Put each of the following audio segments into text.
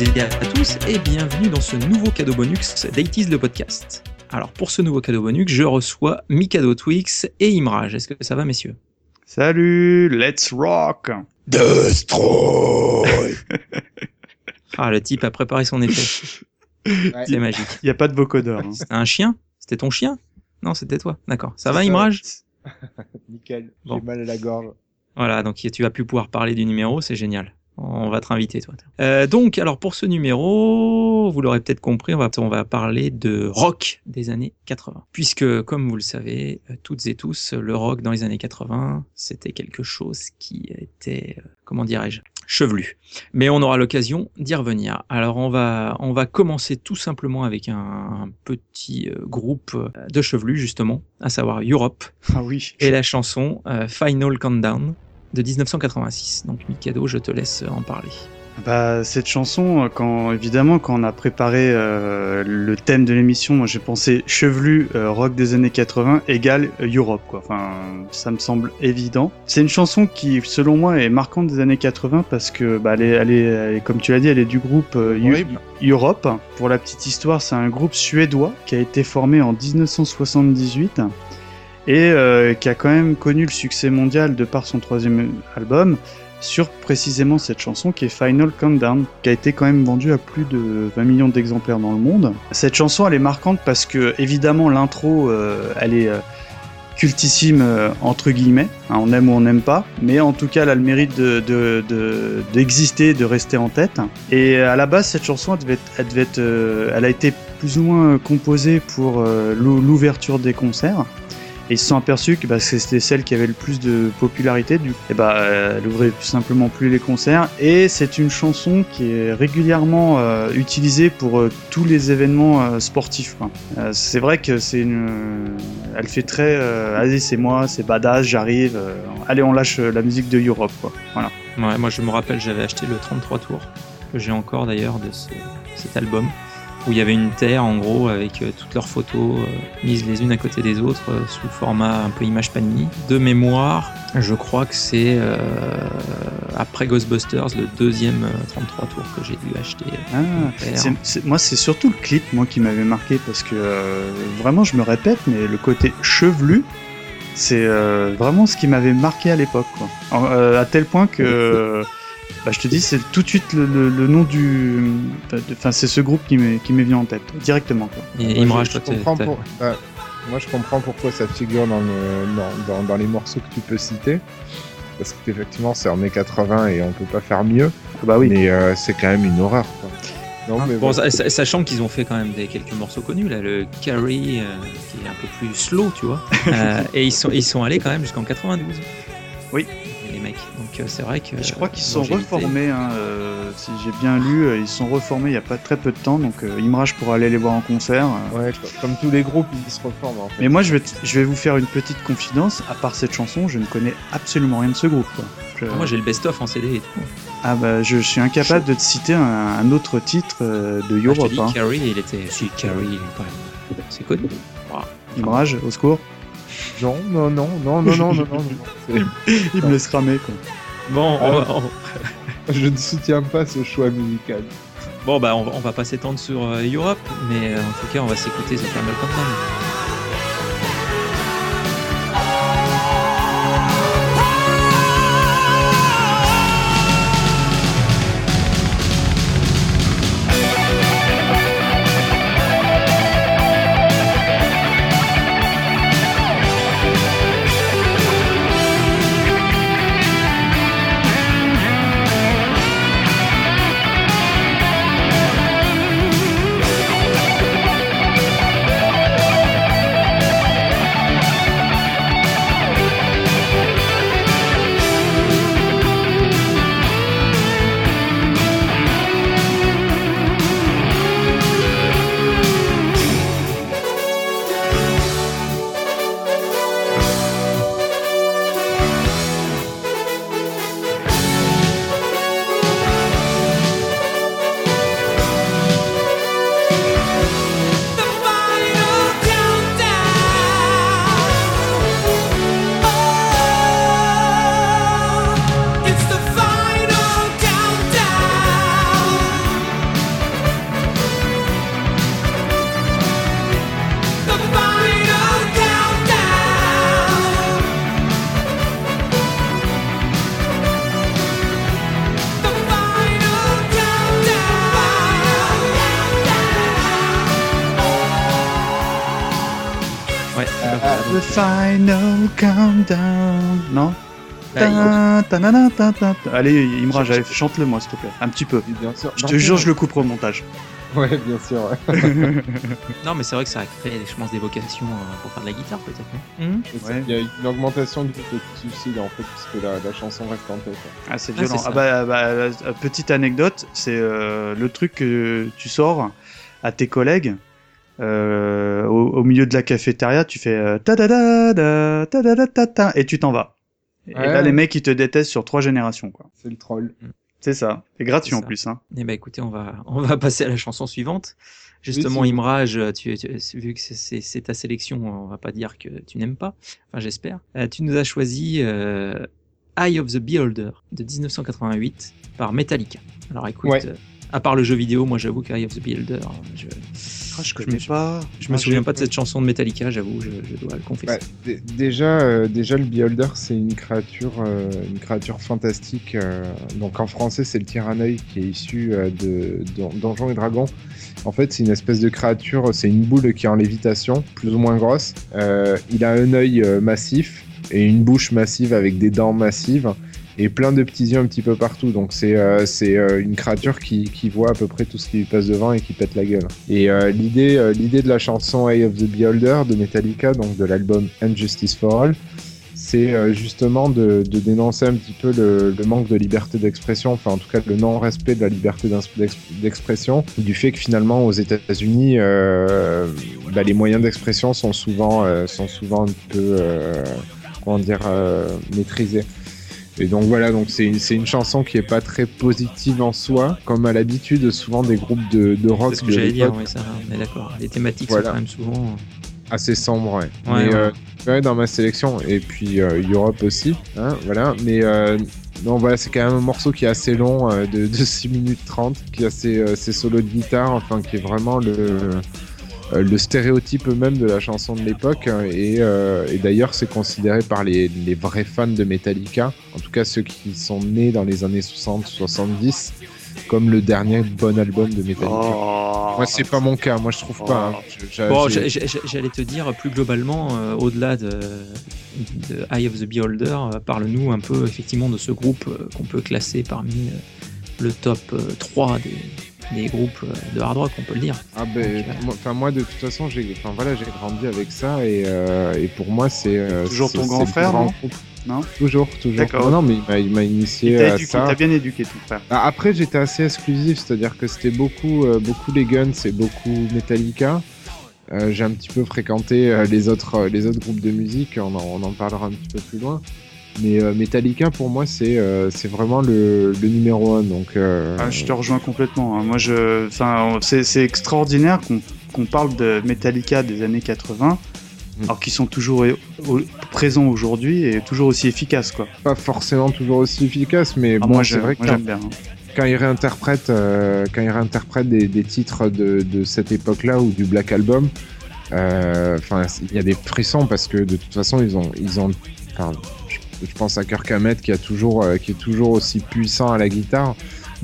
Et à tous et bienvenue dans ce nouveau cadeau bonus d'Aitis le podcast. Alors pour ce nouveau cadeau bonus, je reçois Mikado Twix et Imrage. Est-ce que ça va messieurs? Salut, let's rock Destroy Ah le type a préparé son effet. C'est magique. Il n'y a pas de vocodeur. hein. C'était un chien? C'était ton chien? Non, c'était toi. D'accord. Ça va Imrage Nickel, Bon. j'ai mal à la gorge. Voilà, donc tu vas plus pouvoir parler du numéro, c'est génial. On va te inviter, toi. Euh, donc, alors pour ce numéro, vous l'aurez peut-être compris, on va, on va parler de rock des années 80. Puisque, comme vous le savez, euh, toutes et tous, le rock dans les années 80, c'était quelque chose qui était, euh, comment dirais-je, chevelu. Mais on aura l'occasion d'y revenir. Alors, on va, on va commencer tout simplement avec un, un petit euh, groupe de chevelus, justement, à savoir Europe Ah oui. et la chanson euh, Final Countdown de 1986. Donc Mikado, je te laisse en parler. Bah, cette chanson, euh, quand évidemment, quand on a préparé euh, le thème de l'émission, moi j'ai pensé chevelu euh, rock des années 80 égale euh, Europe, quoi. Enfin, ça me semble évident. C'est une chanson qui, selon moi, est marquante des années 80 parce que, bah, elle est, elle est, elle est- comme tu l'as dit, elle est du groupe euh. Europe. Pour la petite histoire, c'est un groupe suédois qui a été formé en 1978 et euh, qui a quand même connu le succès mondial de par son troisième album sur précisément cette chanson qui est Final Countdown, qui a été quand même vendue à plus de 20 millions d'exemplaires dans le monde. Cette chanson, elle est marquante parce que, évidemment, l'intro, euh, elle est euh, cultissime, entre guillemets. Hein, on aime ou on n'aime pas. Mais en tout cas, elle a le mérite de- de- de- d'exister, de, rester en tête. Et à la base, cette chanson, elle, devait être- elle, a été plus ou moins composée pour l'ou- l'ouverture des concerts. Et ils se sont aperçus que bah, c'était celle qui avait le plus de popularité. Du bah, elle ouvrait tout simplement plus les concerts. Et c'est une chanson qui est régulièrement euh, utilisée pour euh, tous les événements euh, sportifs. c'est vrai que c'est une, elle fait très, allez c'est moi, c'est badass, j'arrive. allez on lâche la musique de Europe quoi. Voilà. Ouais, moi je me rappelle, j'avais acheté le 33 tours, que j'ai encore d'ailleurs de ce- cet album, où il y avait une terre en gros avec euh, toutes leurs photos euh, mises les unes à côté des autres euh, sous format un peu image panini. De mémoire, je crois que c'est euh, après Ghostbusters le deuxième euh, 33 tours que j'ai dû acheter. Ah, moi, c'est surtout le clip, moi, qui m'avait marqué parce que vraiment, je me répète, mais le côté chevelu, c'est vraiment ce qui m'avait marqué à l'époque, à tel point que, bah, je te dis, c'est tout de suite le, le- le nom du, enfin, c'est ce groupe qui m'est qui m'est venu en tête directement, quoi. Et Moi, Imrage, je, comprends pour- euh, moi, je comprends pourquoi ça figure dans, le- dans, dans- dans les morceaux que tu peux citer. Parce qu'effectivement, c'est en mai 80 et on peut pas faire mieux. Bah oui. Mais euh, c'est quand même une horreur. quoi. Non, mais Bon, bon. sa- sa- sachant qu'ils ont fait quand même des, quelques morceaux connus, là, le Carrie, euh, qui est un peu plus slow, tu vois. Euh, et ils sont, ils sont allés quand même jusqu'en 92. Oui. Mecs. Donc euh, c'est vrai que. je crois qu'ils se sont reformés, hein, euh, si j'ai bien lu, euh, ils se sont reformés il y a pas très peu de temps, donc euh, Imrage pourra aller les voir en concert. euh, Ouais, co- comme tous les groupes, ils se reforment en fait. Mais moi, je vais, t- je vais vous faire une petite confidence. À part cette chanson, je ne connais absolument rien de ce groupe. Je- Moi j'ai le best-of en CD et tout. ah bah, je, suis incapable de te citer un, un autre titre euh, de Ah, je Europe. te dis, hein. Carrie, il était. Si, Carrie, il est quand même. C'est connu. Imrage, au secours. Non, non, non, non, non, non, non, non. non. Il me laisse ramer, quoi. Bon, ah. on va- Je ne soutiens pas ce choix musical. bon, bah, on, va- va pas s'étendre sur euh, Europe, mais euh, en tout cas, on va s'écouter The Final Countdown. Non Ta- ta- ta- ta- ta. Allez, Imra, chante-le moi, s'il te plaît. Un petit peu. Bien sûr. Je te jure, je le couperai au montage. Ouais, bien sûr. ouais. Non, mais c'est vrai que ça a créé, je pense, des vocations euh, pour faire de la guitare, peut-être. Ouais. Il y a une augmentation du suicide en fait, puisque la, la chanson reste en tête. Ah, c'est Ah, violent. Ah, bah, bah, euh, petite anecdote, c'est euh, le truc que tu sors à tes collègues euh, au, au milieu de la cafétéria, tu fais euh, ta da da da ta da da ta ta et tu t'en vas. Et là, les mecs, ils te détestent sur trois générations, quoi. C'est le troll. C'est ça. Et gratuit C'est en plus, hein. Eh ben, écoutez, on va, on va passer à la chanson suivante. Justement, Oui, tu, tu- vu que c'est- c'est c'est ta sélection, on va pas dire que tu n'aimes pas. Enfin, j'espère. Euh, tu nous as choisi euh, Eye of the Beholder de 1988 par Metallica. Alors, écoute, Ouais. euh, à part le jeu vidéo, moi, j'avoue qu'Eye of the Beholder, je, Ah, je connais me- pas. je me Ah, souviens pas de cette chanson de Metallica, j'avoue, je, je dois le confesser. Déjà, euh, déjà, le Beholder, c'est une créature, euh, une créature fantastique. euh, donc en français, c'est le Tyranneuil qui est issu euh, de, de Donjons et Dragons. En fait, c'est une espèce de créature, c'est une boule qui est en lévitation, plus ou moins grosse. Euh, il a un œil euh, massif et une bouche massive avec des dents massives et plein de petits yeux un petit peu partout. Donc c'est euh, euh, une créature qui, qui voit à peu près tout ce qui lui passe devant et qui pète la gueule. Et euh, l'idée l'idée de la chanson Eye of the Beholder de Metallica, donc de l'album Injustice for All, c'est justement de, de dénoncer un petit peu le, le manque de liberté d'expression, enfin en tout cas le non-respect de la liberté d'expression, du fait que finalement aux États-Unis, bah, les moyens d'expression sont souvent sont souvent un peu comment dire maîtrisés. Et donc voilà, donc c'est une, chanson qui est pas très positive en soi, comme à l'habitude souvent des groupes de, de rock C'est ce que j'allais dire, oui, ça, on est d'accord. Les thématiques Voilà. sont quand même souvent. assez sombre, ouais. Ouais, mais ouais. euh, dans ma sélection, et puis euh, Europe aussi, hein, voilà. Mais euh, non, voilà, c'est quand même un morceau qui est assez long, euh, de, de 6 minutes 30, qui a ses, euh, ses solos de guitare, enfin, qui est vraiment le, euh, le stéréotype même de la chanson de l'époque. hein, Et, euh, et d'ailleurs, c'est considéré par les, les vrais fans de Metallica, en tout cas ceux qui sont nés dans les années 60-70, comme le dernier bon album de Metallica. Oh. Moi, c'est pas mon cas. Moi, je trouve pas. hein. Je- j'a- Bon, j'allais te dire plus globalement, euh, au-delà de, de Eye of the Beholder, euh, parle-nous un peu effectivement de ce groupe euh, qu'on peut classer parmi euh, le top euh, 3 des, des groupes euh, de hard rock, on peut le dire. Ah ben, Donc, euh, moi, enfin moi de toute façon j'ai, enfin voilà, j'ai grandi avec ça et, euh, et pour moi c'est euh, Toujours ton grand frère, non Toujours, toujours. D'accord. Non, non, mais il m'a, Il initié à éduqué, ça. t'as bien éduqué ton frère. Ah, Après j'étais assez exclusif, c'est-à-dire que c'était beaucoup, euh, beaucoup les Guns et beaucoup Metallica. Euh, j'ai un petit peu fréquenté euh, les autres, euh, les autres groupes de musique, on en, on en parlera un petit peu plus loin. Mais euh, Metallica pour moi c'est, euh, c'est vraiment le, le numéro un. Donc euh, Ah, je te rejoins complètement. hein. Moi, je, c'est extraordinaire qu'on parle de Metallica des années 80, Mm. alors qu'ils sont toujours au- présents aujourd'hui et toujours aussi efficaces, quoi. pas forcément toujours aussi efficace, mais Ah, bon, c'est vrai que moi, bien. hein. quand il réinterprète, euh, quand il réinterprète des, des titres de, de cette époque-là ou du Black Album, enfin, il y a des frissons parce que de toute façon, ils ont, ils ont, enfin, je, pense à Kirk Hammett euh, qui est toujours aussi puissant à la guitare.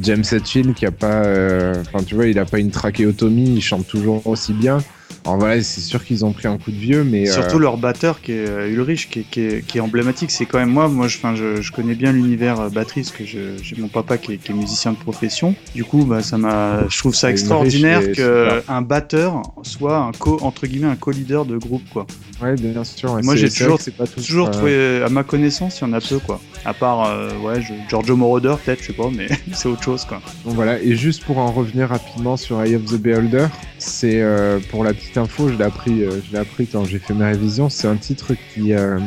James Hetfield qui a pas, euh, enfin, tu vois, il pas une trachéotomie, il chante toujours aussi bien. Alors voilà, c'est sûr qu'ils ont pris un coup de vieux, mais euh, Surtout leur batteur qui est euh, Ulrich, qui est, qui est- qui est emblématique. C'est quand même moi, moi, je, je, je connais bien l'univers euh, batterie, parce que j'ai mon papa qui est, qui est musicien de profession. Du coup, bah, ça m'a, je trouve ça extraordinaire est que super. un batteur soit un co, entre guillemets, un co-leader de groupe, quoi. ouais, bien sûr. ouais, Moi, j'ai toujours- pas. Toujours euh, trouvé, à ma connaissance, il y en a peu, quoi. À part, euh, ouais, je, Giorgio Moroder, peut-être, je sais pas, mais c'est autre chose, quoi. Donc voilà, et juste pour en revenir rapidement sur Eye of the Beholder, c'est pour la petite info, je l'ai appris, euh, je l'ai appris quand j'ai fait mes révisions, c'est un titre qui euh,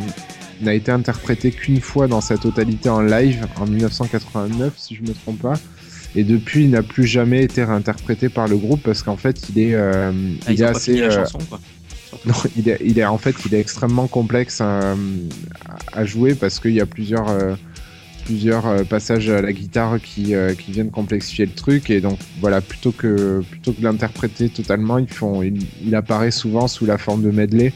n'a été interprété qu'une fois dans sa totalité en live en 1989, si je me trompe pas. Et depuis, il n'a plus jamais été réinterprété par le groupe parce qu'en fait, il est, euh, Ah, il est assez, euh, chanson, quoi. Non, il est, il est en fait, il est extrêmement complexe à, à jouer parce qu'il y a plusieurs, plusieurs euh, passages à la guitare qui, euh, qui viennent complexifier le truc et donc voilà, plutôt que, plutôt que de l'interpréter totalement, ils font, il, il apparaît souvent sous la forme de medley.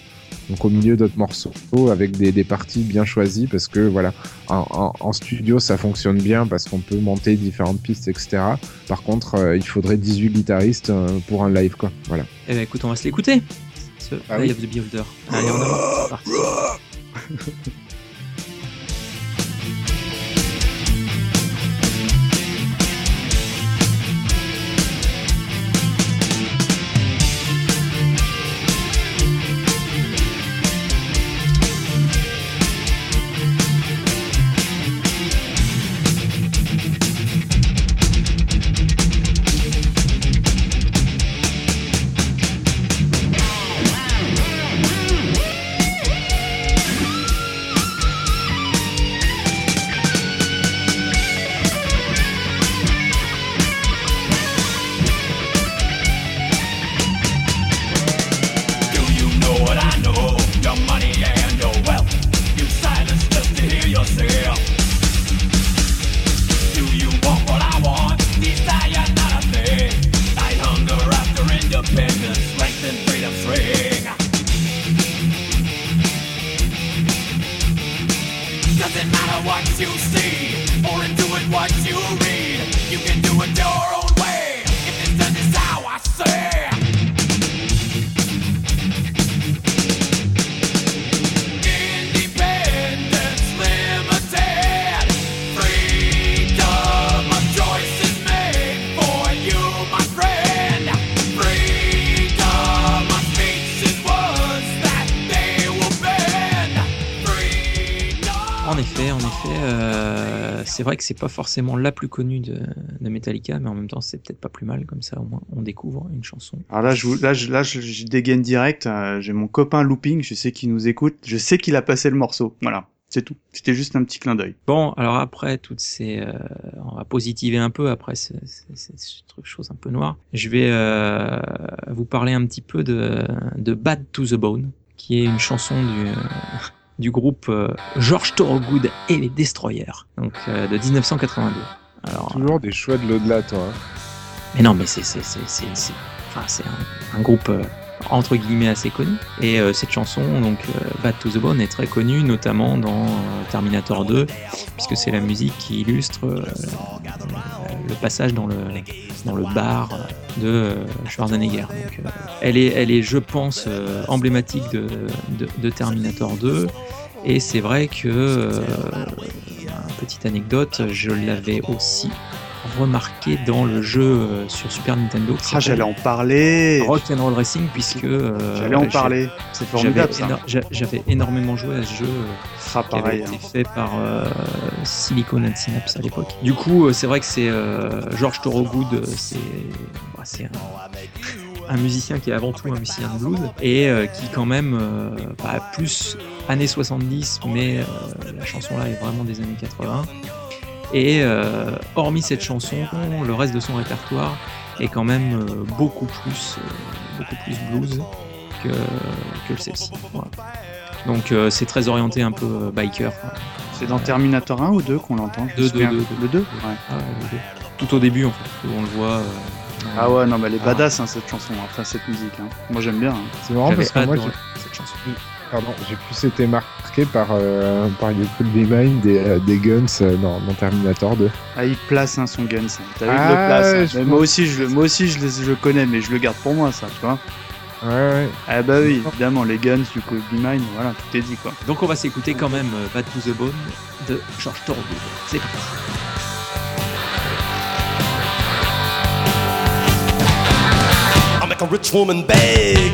Donc au milieu d'autres morceaux avec des, des parties bien choisies parce que voilà en, en- en studio ça fonctionne bien parce qu'on peut monter différentes pistes etc. Par contre euh, il faudrait 18 guitaristes pour un live quoi. Voilà. Eh ben, écoute, on va se l'écouter. Ce Ah Eye oui. of the. Allez, avant, que c'est pas forcément la plus connue de, de Metallica, mais en même temps, c'est peut-être pas plus mal comme ça. Au moins, on découvre une chanson. Alors là, je, vous- là, je, là, je, je dégaine direct. euh, J'ai mon copain Looping, je sais qu'il nous écoute. Je sais qu'il a passé le morceau. Voilà, c'est tout. C'était juste un petit clin d'œil. Bon, alors après toutes ces, euh, on va positiver un peu après ce, ce- ce- ce truc chose un peu noire. Je vais euh, vous parler un petit peu de, de Bad to the Bone, qui est une chanson du du groupe euh, George Thorogood et les Destroyers, donc euh, de 1982. Alors, Toujours des choix de l'au-delà, toi. hein. mais non, mais c'est enfin un, un groupe euh, entre guillemets assez connu. Et euh, cette chanson, donc euh, Bad to the Bone, est très connue, notamment dans euh, Terminator 2, puisque c'est la musique qui illustre le passage dans le bar de Schwarzenegger. Donc, elle est elle est, je pense, emblématique de, de Terminator 2. Et c'est vrai que, petite anecdote, je l'avais aussi remarqué dans le jeu euh, sur Super Nintendo. Ah, j'allais en parler. Rock and Roll Racing, puisque euh, J'allais en parler. C'est formidable éno- j'avais énormément joué à ce jeu euh, Ah, qui avait été hein. fait par Silicon and Synapse à l'époque. Du coup, c'est vrai que c'est George Thorogood, c'est, bah, un, un musicien qui est avant tout un musicien de blues et euh, qui quand même, euh, bah, plus années 70, mais euh, la chanson là est vraiment des années 80. Et euh, hormis cette chanson, le reste de son répertoire est quand même euh, beaucoup plus, euh, beaucoup plus blues que, que celle-ci. Voilà. Donc euh, c'est très orienté un peu euh, biker. quoi. C'est dans Terminator 1 ou 2 qu'on l'entend Le 2 Ouais. Ah, ouais, les deux. Tout au début en fait, où on le voit. euh, Ah ouais, non, mais elle est Ah. badass hein, cette chanson, enfin cette musique. hein. Moi j'aime bien. hein. C'est marrant parce que moi, cette chanson. Pardon, j'ai plus été marqué par, euh, par You Could Be Mine des, euh, des Guns euh, dans, dans Terminator 2. Ah, il place hein, son gun, ça. T'as vu, il Ah, le place. hein. je Mais moi aussi, je, le- moi aussi je, les, je le connais, mais je le garde pour moi, ça, tu vois. Ouais, ouais. Ah bah oui, évidemment, les guns, you could be mine, voilà, tout est dit quoi. Donc on va s'écouter quand même euh, Bad to the Bone de George Thorogood. C'est parti. I make a rich woman beg,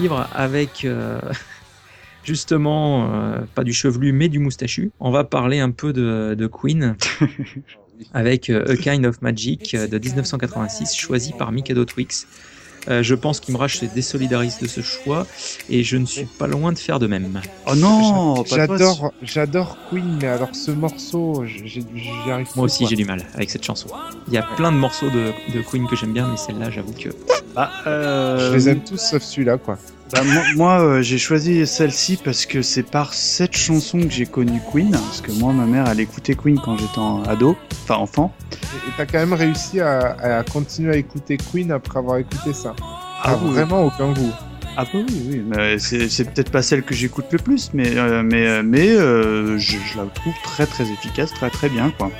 Suivre avec euh, justement euh, pas du chevelu mais du moustachu. On va parler un peu de, de Queen avec euh, A Kind of Magic de 1986 choisi par Mikado Twix. Euh, je pense qu'Imraj se désolidarise de ce choix et je ne suis pas loin de faire de même. Oh non, J'adore, j'adore Queen, mais alors ce morceau, j'y arrive Moi aussi j'ai du mal avec cette chanson. Il y a plein de morceaux de, de Queen que j'aime bien mais celle-là j'avoue que... Bah, euh, Je les aime tous sauf celui-là, quoi. Bah, moi, moi, euh, j'ai choisi celle-ci parce que c'est par cette chanson que j'ai connu Queen. Parce que moi, ma mère, elle écoutait Queen quand j'étais ado, enfin enfant. Et t'as quand même réussi à, à continuer à écouter Queen après avoir écouté ça. Ah oui. vraiment aucun goût. Ah bah oui, oui. mais C'est peut-être pas celle que j'écoute le plus, mais euh, mais euh, mais euh, je, je la trouve très très efficace, très très bien quoi.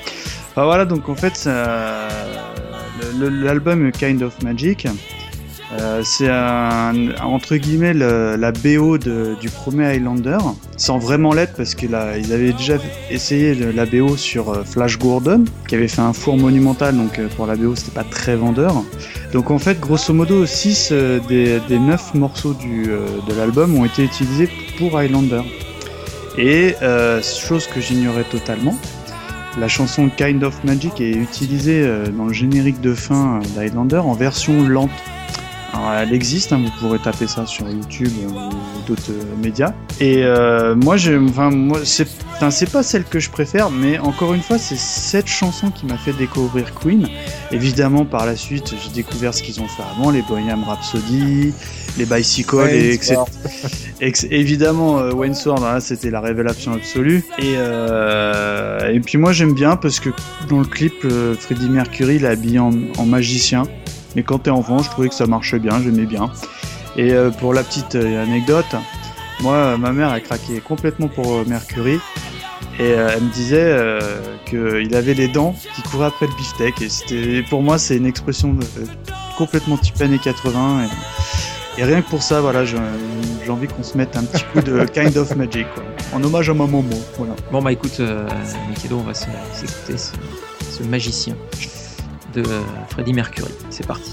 Enfin, voilà, donc en fait, l'album Kind of Magic, euh, c'est entre guillemets le- la BO du premier Highlander, sans vraiment l'être parce qu'ils avaient déjà essayé la BO sur euh, Flash Gordon, qui avait fait un four monumental, donc euh, pour la BO c'était pas très vendeur. Donc en fait, grosso modo, 6 des, des 9 morceaux de l'album ont été utilisés pour Highlander. Et chose que j'ignorais totalement, la chanson Kind of Magic est utilisée dans le générique de fin d'Highlander en version lente. Alors, elle existe, hein, vous pourrez taper ça sur YouTube ou d'autres euh, médias. Et euh, moi, enfin, moi, c'est, pas celle que je préfère, mais encore une fois, c'est cette chanson qui m'a fait découvrir Queen. Évidemment, par la suite, j'ai découvert ce qu'ils ont fait avant, les Bohemian Rhapsody, les Bicycle, et etc. Évidemment, euh, Wayne Sword, hein, c'était la révélation absolue. Et, euh, et puis moi, j'aime bien parce que dans le clip, euh, Freddie Mercury, il est habillé en, en magicien. Mais quand t'es enfant, je trouvais que ça marchait bien, j'aimais bien. Et euh, pour la petite euh, anecdote, moi, ma mère a craqué complètement pour euh, Mercury. Et elle me disait qu'il avait les dents qui couraient après le beefsteak. Et c'était, pour moi, c'est une expression complètement type années 80. Et, et rien que pour ça, voilà, j'ai envie qu'on se mette un petit coup de Kind of Magic, quoi. En hommage à ma maman, voilà. Bon bah écoute, euh, Mikado, on va s'écouter ce, ce magicien de Freddie Mercury. C'est parti.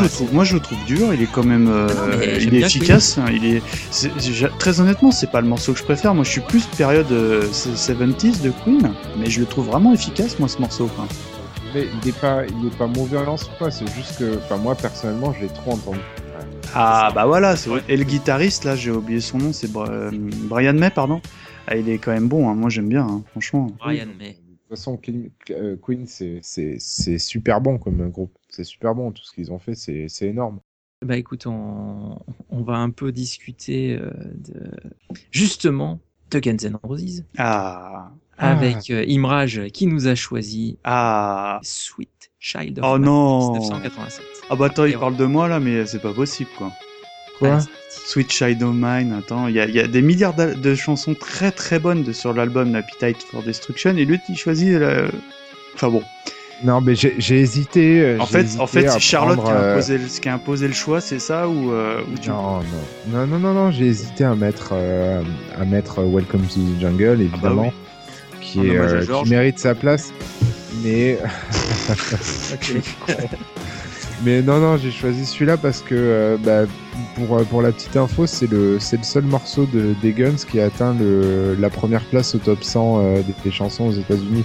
je Bah, le trouve, moi, je le trouve dur. Il est quand même, euh, Non, mais il est efficace. hein, il est, c'est- très honnêtement, c'est pas le morceau que je préfère. Moi, je suis plus période euh, 70s de Queen, mais je le trouve vraiment efficace, moi, ce morceau. quoi. Mais il est pas, il est pas mauvais en soi, c'est juste que, enfin moi personnellement, je l'ai trop entendu. Ah, bah voilà. c'est vrai. Et le guitariste, là, j'ai oublié son nom, c'est Bra- euh, Brian May, pardon. Ah, il est quand même bon. hein, Moi, j'aime bien, hein, franchement. Brian May. De toute façon, Queen, euh, Queen, c'est, c'est, c'est super bon comme groupe. C'est super bon, tout ce qu'ils ont fait, c'est, c'est énorme. Bah écoute, on, on va un peu discuter euh, de justement de Guns N' Roses Ah, Ah. avec euh, Imraj qui nous a choisi ah. Sweet Child of Oh Mine, non. 1987. Ah bah attends, Et il parle de moi là, mais c'est pas possible quoi. Quoi. Sweet Child of Mine, attends, il y a, il y a des milliards de chansons très très bonnes de, sur l'album Appetite for Destruction et lui il choisit la... Enfin bon. Non, mais j'ai hésité. euh, En fait, hésité en fait, c'est Charlotte prendre, qui a, euh, imposé le, qui a imposé le choix, c'est ça ou, euh, ou tu... Non, non, non, non, non, non, j'ai hésité à mettre, euh, à mettre Welcome to the Jungle, évidemment, oui. qui, En est, qui mérite sa place. Mais, mais non, non, j'ai choisi celui-là parce que, bah, pour, pour la petite info, c'est le, c'est le seul morceau de, des Guns qui a atteint le, la première place au top 100 euh, des, des chansons aux États-Unis.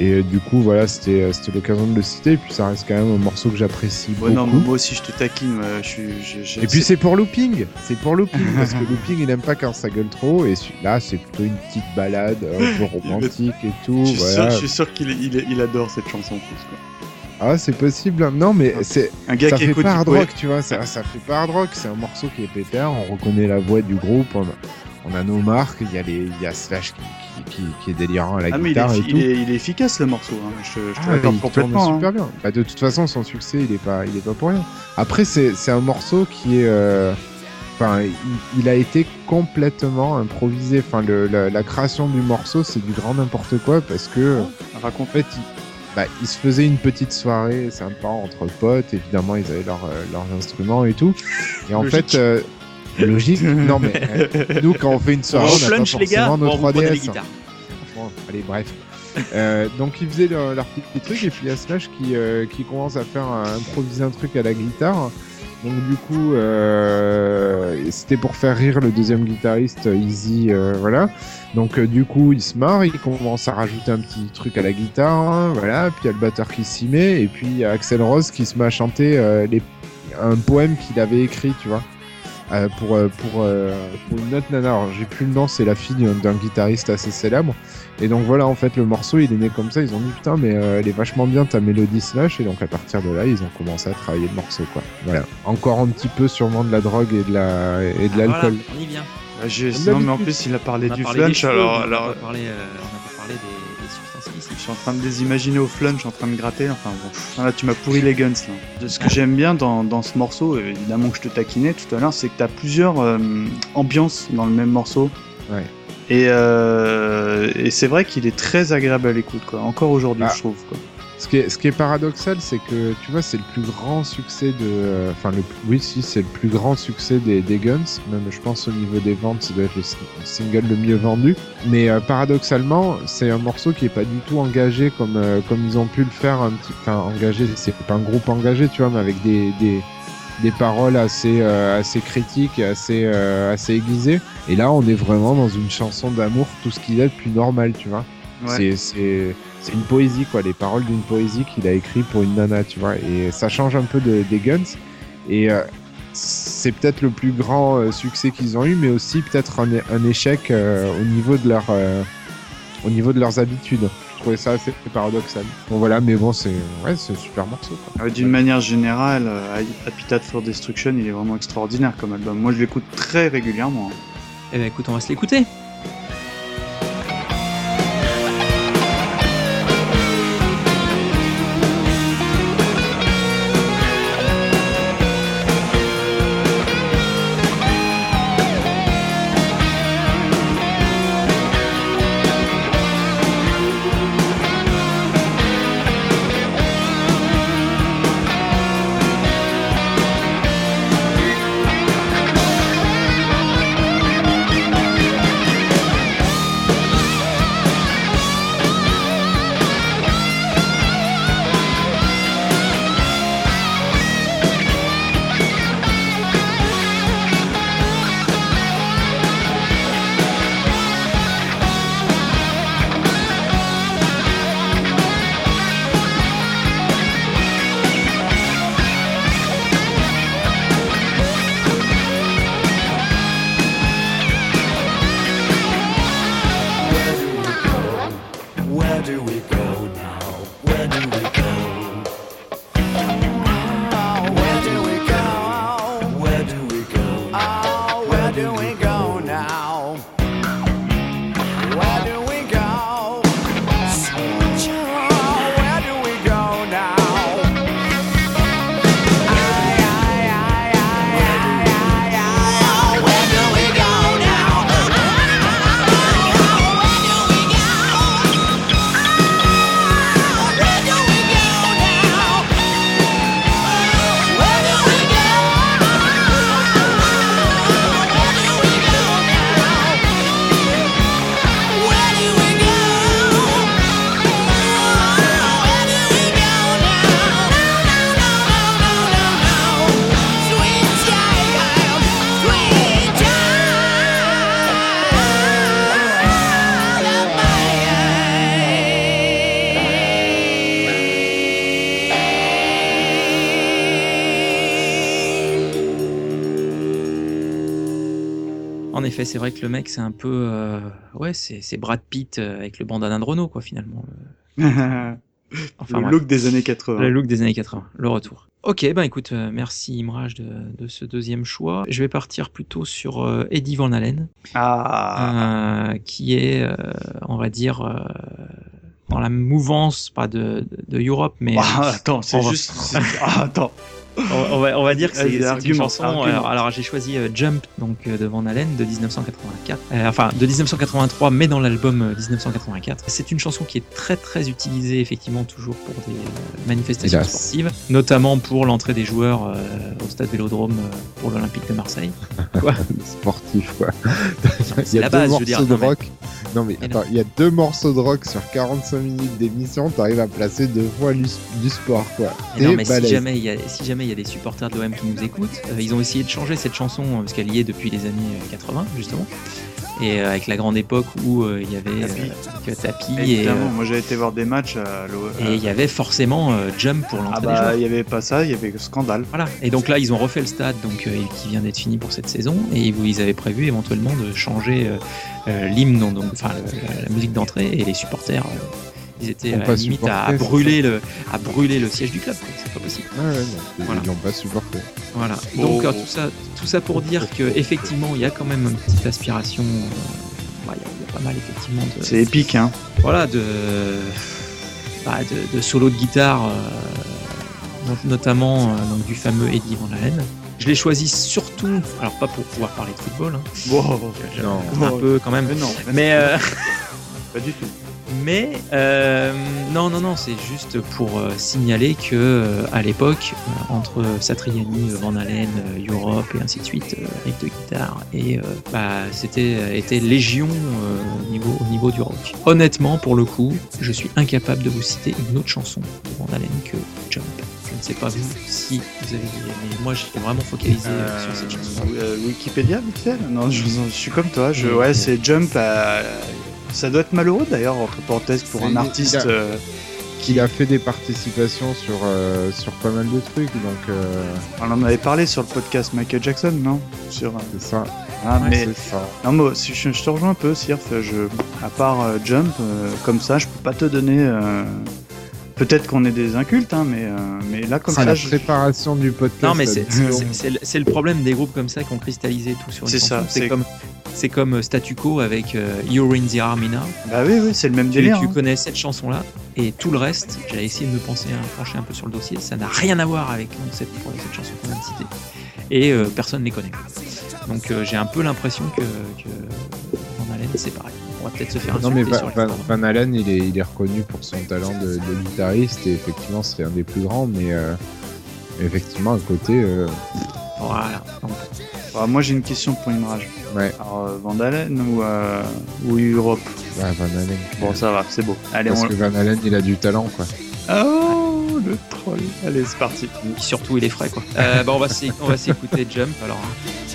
Et euh, du coup, voilà, c'était euh, c'était l'occasion de le citer. Et puis, ça reste quand même un morceau que j'apprécie Ouais, non, beaucoup. mais moi aussi je te taquine. euh, je suis, je- je- Et puis c'est pour looping, c'est pour looping parce que looping il aime pas quand ça gueule trop et celui-là c'est plutôt une petite balade un peu romantique et tout. je suis sûr, Voilà. qu'il il, il adore cette chanson en plus. Quoi. Ah c'est possible. hein. Non mais c'est Un gars ça qui fait écoute pas hard rock tu vois, ça, ça fait pas hard rock. C'est un morceau qui est pétard, on reconnaît la voix du groupe, on on a nos marques, il y a les, il y a Slash qui, qui, qui, qui est délirant à la Ah mais il guitare est, et il, tout. est, il est efficace le morceau. Hein. Je, je te Ah, complètement. hein. super bien. Bah, de toute façon, son succès, il est pas, il est pas pour rien. Après, c'est, un morceau qui est, euh, enfin, il, a été complètement improvisé. Enfin, le, la, la création du morceau, c'est du grand n'importe quoi parce que. Raconte. en fait, il, bah, il se faisait une petite soirée sympa entre potes. Évidemment, ils avaient leur, euh, leurs instruments et tout. Et en Logique. fait, euh, logique. non mais euh, nous, quand on fait une On soirée, on pas plunge les gars, forcément nos bon, vous prenez les 3DS. guitares. Bon, allez, bref. Euh, donc ils faisaient leur, leur petit, petit truc et puis il y a Slash qui, euh, qui commence à faire un- improviser un truc à la guitare. Donc du coup, euh, c'était pour faire rire le deuxième guitariste Easy, euh, voilà. Donc euh, du coup, il se marre, il commence à rajouter un petit truc à la guitare, hein, voilà. Puis il y a le batteur qui s'y met et puis il y a Axel Rose qui se met à chanter euh, les, un poème qu'il avait écrit, tu vois. Euh, pour, euh, pour, euh, pour une autre nana. Alors, j'ai plus le nom, c'est la fille d'un- guitariste assez célèbre. Et donc voilà, en fait, le morceau, il est né comme ça. Ils ont dit putain, mais euh, elle est vachement bien ta mélodie slash. Et donc à partir de là, ils ont commencé à travailler le morceau, quoi. Voilà. Encore un petit peu sûrement de la drogue et de la et de Ah, l'alcool. voilà, on y vient. Ah, Non mais en plus il a parlé On a du parlé des flunch cheveux, alors, on alors parlé, euh, on suis en train de les imaginer au flunch en train de gratter. Enfin bon, Ah, là tu m'as pourri les guns là. De ce que j'aime bien dans, dans ce morceau, et évidemment que je te taquinais tout à l'heure, c'est que t'as plusieurs euh, ambiances dans le même morceau. Ouais. Et, euh, et c'est vrai qu'il est très agréable à l'écoute, quoi. Encore aujourd'hui, Ah. je trouve. Quoi. Ce qui est, ce qui est paradoxal, c'est que tu vois, c'est le plus grand succès de. euh, Enfin, le, oui, si, c'est le plus grand succès des, des Guns. Même, je pense, au niveau des ventes, ça doit être le, si- le single le mieux vendu. Mais euh, paradoxalement, c'est un morceau qui est pas du tout engagé comme, euh, comme ils ont pu le faire un petit. Enfin, engagé, c'est pas un groupe engagé, tu vois, mais avec des. des des paroles assez euh, assez critiques et assez euh, assez aiguisées et là on est vraiment dans une chanson d'amour tout ce qu'il y a de plus normal tu vois Ouais. c'est c'est une poésie quoi, les paroles d'une poésie qu'il a écrit pour une nana, tu vois. Et ça change un peu de, des Guns. Et euh, c'est peut-être le plus grand euh, succès qu'ils ont eu, mais aussi peut-être un, un échec euh, au niveau de leur euh, au niveau de leurs habitudes. Je trouvais ça assez paradoxal. Bon voilà, mais bon c'est ouais c'est un super morceau. Quoi. D'une manière générale, euh, Habitat for Destruction, il est vraiment extraordinaire comme album. Moi, je l'écoute très régulièrement. Eh ben écoute, on va se l'écouter. C'est vrai que le mec, c'est un peu. euh, Ouais, c'est Brad Pitt euh, avec le bandana de Renault, quoi, finalement. Enfin, le bref. look des années 80. Le look des années 80, le retour. Ok, ben écoute, euh, merci Imrage de, de ce deuxième choix. Je vais partir plutôt sur euh, Eddie Van Halen, Ah, euh, qui est, on va dire, dans la mouvance, pas de, de, de Europe, mais Ah, attends, c'est juste. Ah, attends. On, on va, on va dire que c'est c'est une chanson. argumente. Alors, alors, j'ai choisi euh, Jump donc euh, de Van Halen de 1984, Euh, enfin de 1983, mais dans l'album euh, 1984. C'est une chanson qui est très très utilisée effectivement toujours pour des euh, manifestations Hélas. sportives, notamment pour l'entrée des joueurs euh, au stade Vélodrome euh, pour l'Olympique de Marseille. Sportif, quoi. Il y a deux dire, morceaux de non, mais- rock. Non, mais Mais attends, il y a deux morceaux de rock sur 45 minutes d'émission. T'arrives à placer deux fois du, du sport, quoi. Mais non, mais si jamais il y a, si jamais il y a des supporters de l'OM qui nous écoutent, euh, ils ont essayé de changer cette chanson euh, parce qu'elle y est depuis les années euh, 80 justement, et euh, avec la grande époque où euh, il y avait Tapi. euh, que Tapi et, Évidemment, euh, moi j'ai été voir des matchs à l'O- et il y avait forcément euh, Jump pour Ah l'entrée des bah, joueurs. il y avait pas ça, il y avait Scandale. Voilà. Et donc là, ils ont refait le stade, donc euh, qui vient d'être fini pour cette saison, et ils ils avaient prévu éventuellement de changer euh, euh, l'hymne, donc enfin la, musique d'entrée, et les supporters, euh, ils étaient à la limite à, brûler le, à brûler le siège du club. C'est pas possible. Ouais, ouais, non, c'est- Voilà. Ils l'ont pas supporté. Voilà. Oh. Donc euh, tout ça, tout ça pour dire que effectivement, il y a quand même une petite aspiration. euh, Il y, a- il y a pas mal effectivement de, C'est épique, hein. voilà, de, bah, de, de solos de guitare, euh, not- notamment euh, donc, du fameux Eddie Van Halen. Je l'ai choisi surtout, alors pas pour pouvoir parler de football, hein, Wow. Non. un peu quand même, Mais non, mais euh, pas du tout. Mais euh, non non non, c'est juste pour euh, signaler que euh, à l'époque, entre Satriani, Van Halen, Europe et ainsi de suite, euh, riff de guitare, et euh, bah, c'était était légion au niveau au niveau du rock. Honnêtement, pour le coup, je suis incapable de vous citer une autre chanson de Van Halen que Jump. Je ne sais pas vous si vous avez dit, mais moi j'étais vraiment focalisé euh, sur cette chanson. Euh, Wikipédia, là Non, je, je suis comme toi. Je, ouais, c'est Jump. à- Ça doit être malheureux d'ailleurs, entre parenthèses, pour un artiste. il a- euh, Il a fait des participations sur, euh, sur pas mal de trucs, donc euh, On en avait parlé sur le podcast Michael Jackson, non? Sur. c'est ça. Ah, Ouais, mais ça. non, moi, je, je te rejoins un peu, Sirf. Je, à part euh, Jump, euh, comme ça, je peux pas te donner. euh, Peut-être qu'on est des incultes, hein, mais, euh, mais là, comme C'est ça, la je- préparation du podcast. Non, mais c'est le- le problème des groupes comme ça qui ont cristallisé tout sur une C'est ça, c'est- comme, c'est comme euh, Statu Quo avec euh, You're in the Army Now. Bah oui, oui, c'est le même Tu, délire. tu hein. connais cette chanson-là et tout le reste, j'ai essayé de me penser, à pencher un peu sur le dossier, ça n'a rien à voir avec euh, cette, cette chanson qu'on vient de citer. Et euh, personne ne les connaît. Donc euh, j'ai un peu l'impression que, que Van Halen, c'est pareil. On va peut-être se faire Non mais Va- sur les Van, Halen il est, il est reconnu pour son talent de, de guitariste et effectivement c'est un des plus grands mais euh, effectivement à côté euh, Voilà. Donc, Ah, moi, j'ai une question pour Imrage. ouais, Alors, euh, Van Halen ou, euh, ou Europe? Ouais, Van Halen. Bon, ça va, c'est beau. Allez, Parce on. que Van Halen il a du talent quoi. Oh, le troll. Allez, c'est parti. puis surtout, il est frais, quoi. Euh, bah, on va s'écouter Jump. Alors, Might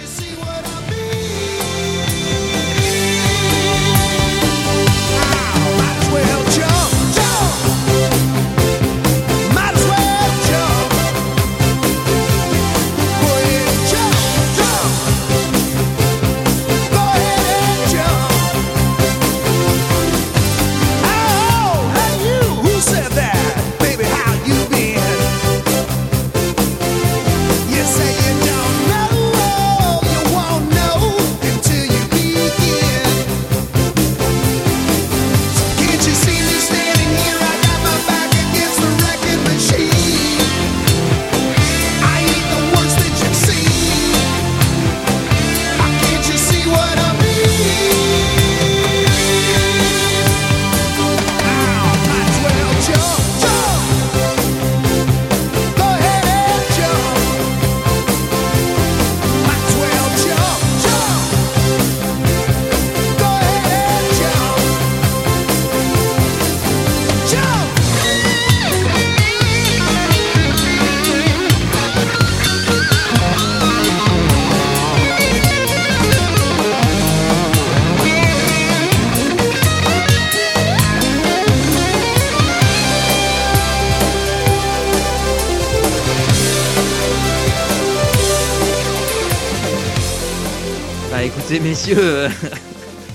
messieurs,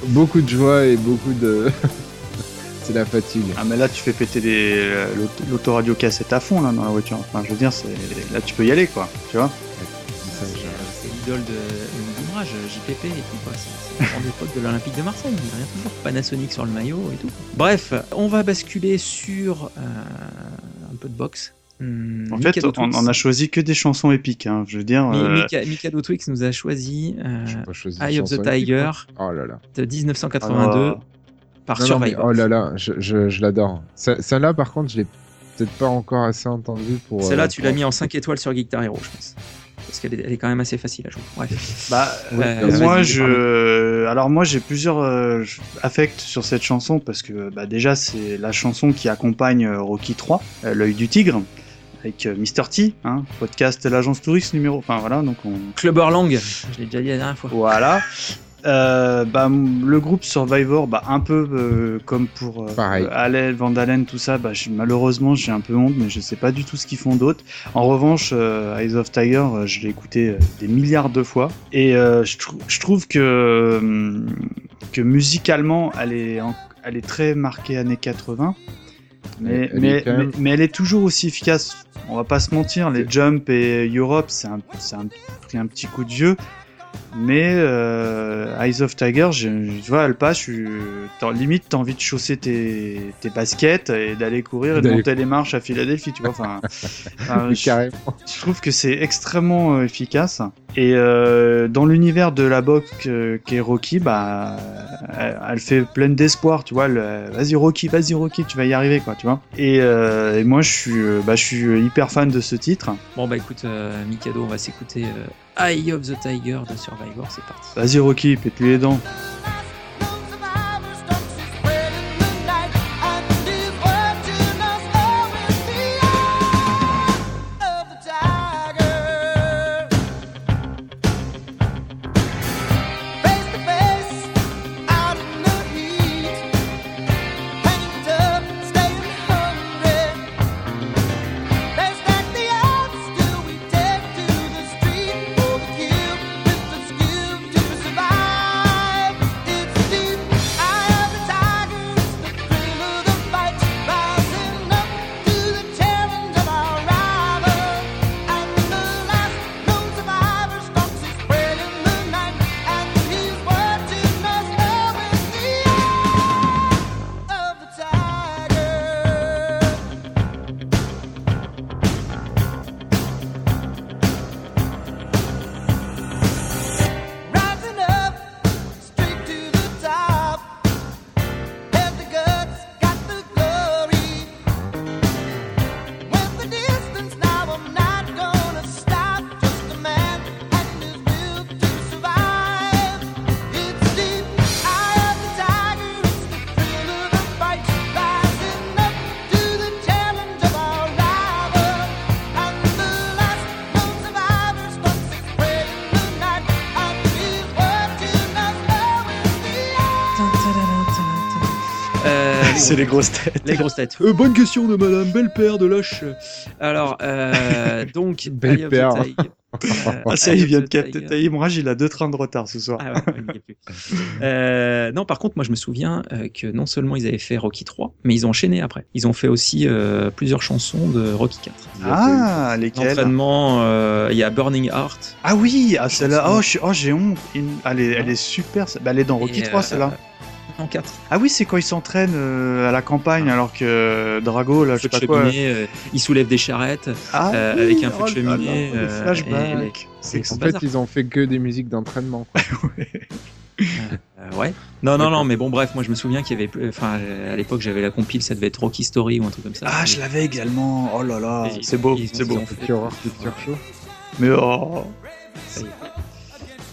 Beaucoup de joie et beaucoup de. c'est la fatigue. Ah mais là tu fais péter les- euh, l'aut- l'autoradio cassette à fond là dans la voiture. Enfin je veux dire c'est là tu peux y aller quoi, tu vois. C'est l'idole de l'ouvrage, JPP et tout quoi. C'est c'est la grande époque de l'Olympique de Marseille, il y a rien toujours. Panasonic sur le maillot et tout. Bref, on va basculer sur euh, un peu de boxe. En fait on, on a choisi que des chansons épiques. Hein. Je veux dire. Euh, Mika- Mikado Twix nous a choisi euh, choisi Eye of the épique, Tiger. Oh là là. de 1982 ah, par Non, non, mais Survivor. oh là là, je, je, je l'adore. Ce- Celle-là, par contre, je l'ai peut-être pas encore assez entendu pour. Celle-là, euh, tu pour- l'as mis en 5 étoiles sur Guitar Hero, je pense. Parce qu'elle est, quand même assez facile à jouer. Bref. Bah, euh, vas-y, moi, je, alors moi, j'ai plusieurs euh, affects sur cette chanson parce que bah, déjà, c'est la chanson qui accompagne euh, Rocky 3, euh, l'œil du tigre, avec euh, Mr T, hein, podcast de l'agence touriste numéro. Enfin voilà, donc on. Clubberlang, je l'ai déjà dit la dernière fois. Voilà. Euh, bah, le groupe Survivor, bah, un peu euh, comme pour euh, Allen, Van Dalen, tout ça, bah, je- malheureusement j'ai un peu honte, mais je sais pas du tout ce qu'ils font d'autre. En revanche, euh, Eyes of Tiger, euh, je l'ai écouté euh, des milliards de fois, et euh, je, trou- je trouve que, euh, que musicalement, elle est, en- elle est très marquée années 80. Mais, Elle- mais, même- mais, mais elle est toujours aussi efficace. On va pas se mentir, les Jump et Europe, c'est un, c'est un, pris un petit coup de vieux. Mais euh, Eyes of Tiger, je, je vois, elle passe, je, t'as- limite t'as envie de chausser tes, tes baskets et d'aller courir et de monter les marches à Philadelphie, tu vois. Enfin, je, trouve que c'est extrêmement euh, efficace. Et euh, dans l'univers de la boxe euh, qu'est Rocky, bah, elle, elle fait pleine d'espoir, tu vois. elle, Vas-y Rocky, vas-y Rocky, tu vas y arriver, quoi, tu vois. Et, euh, et moi, je suis, bah, je suis hyper fan de ce titre. Bon, bah écoute, euh, Mikado, on va s'écouter euh, Eye of the Tiger de Survivor, c'est parti. Vas-y Rocky, pète-lui les dents. C'est les grosses têtes. Les grosses têtes. Euh, bonne question de Madame Belle-Père de Loche. Alors, euh, donc, Belle Eye of the Père. Tiger. Euh, Ah, ça, il of vient de capter. Imraj, il a deux trains de retard ce soir. Ah ouais, plus. Euh, non, par contre, moi je me souviens euh, que non seulement ils avaient fait Rocky 3, mais ils ont enchaîné après. Ils ont fait aussi euh, plusieurs chansons de Rocky 4. Ah, lesquels L'entraînement, euh, il y a Burning Heart. Ah oui, ah, celle-là. Oh, je- oh, j'ai honte. Elle est, elle est super. Bah, elle est dans Rocky et, 3, euh, celle-là. En 4. Ah oui, c'est quand ils s'entraînent euh, à la campagne, alors que Drago, là, je sais Feu de pas quoi. cheminée, euh, il soulève des charrettes. Ah, euh, oui, avec un feu de oh là cheminée, euh, et C'est En fait, ils ont fait que des musiques d'entraînement. quoi. Euh, ouais. Non, non, non, mais bon, bref, moi je me souviens qu'il y avait. Enfin, euh, à l'époque, j'avais la compile, ça devait être Rocky Story ou un truc comme ça. Ah, je l'avais également. Oh là là, c'est beau, c'est beau. Quelle horreur, Show. Mais oh.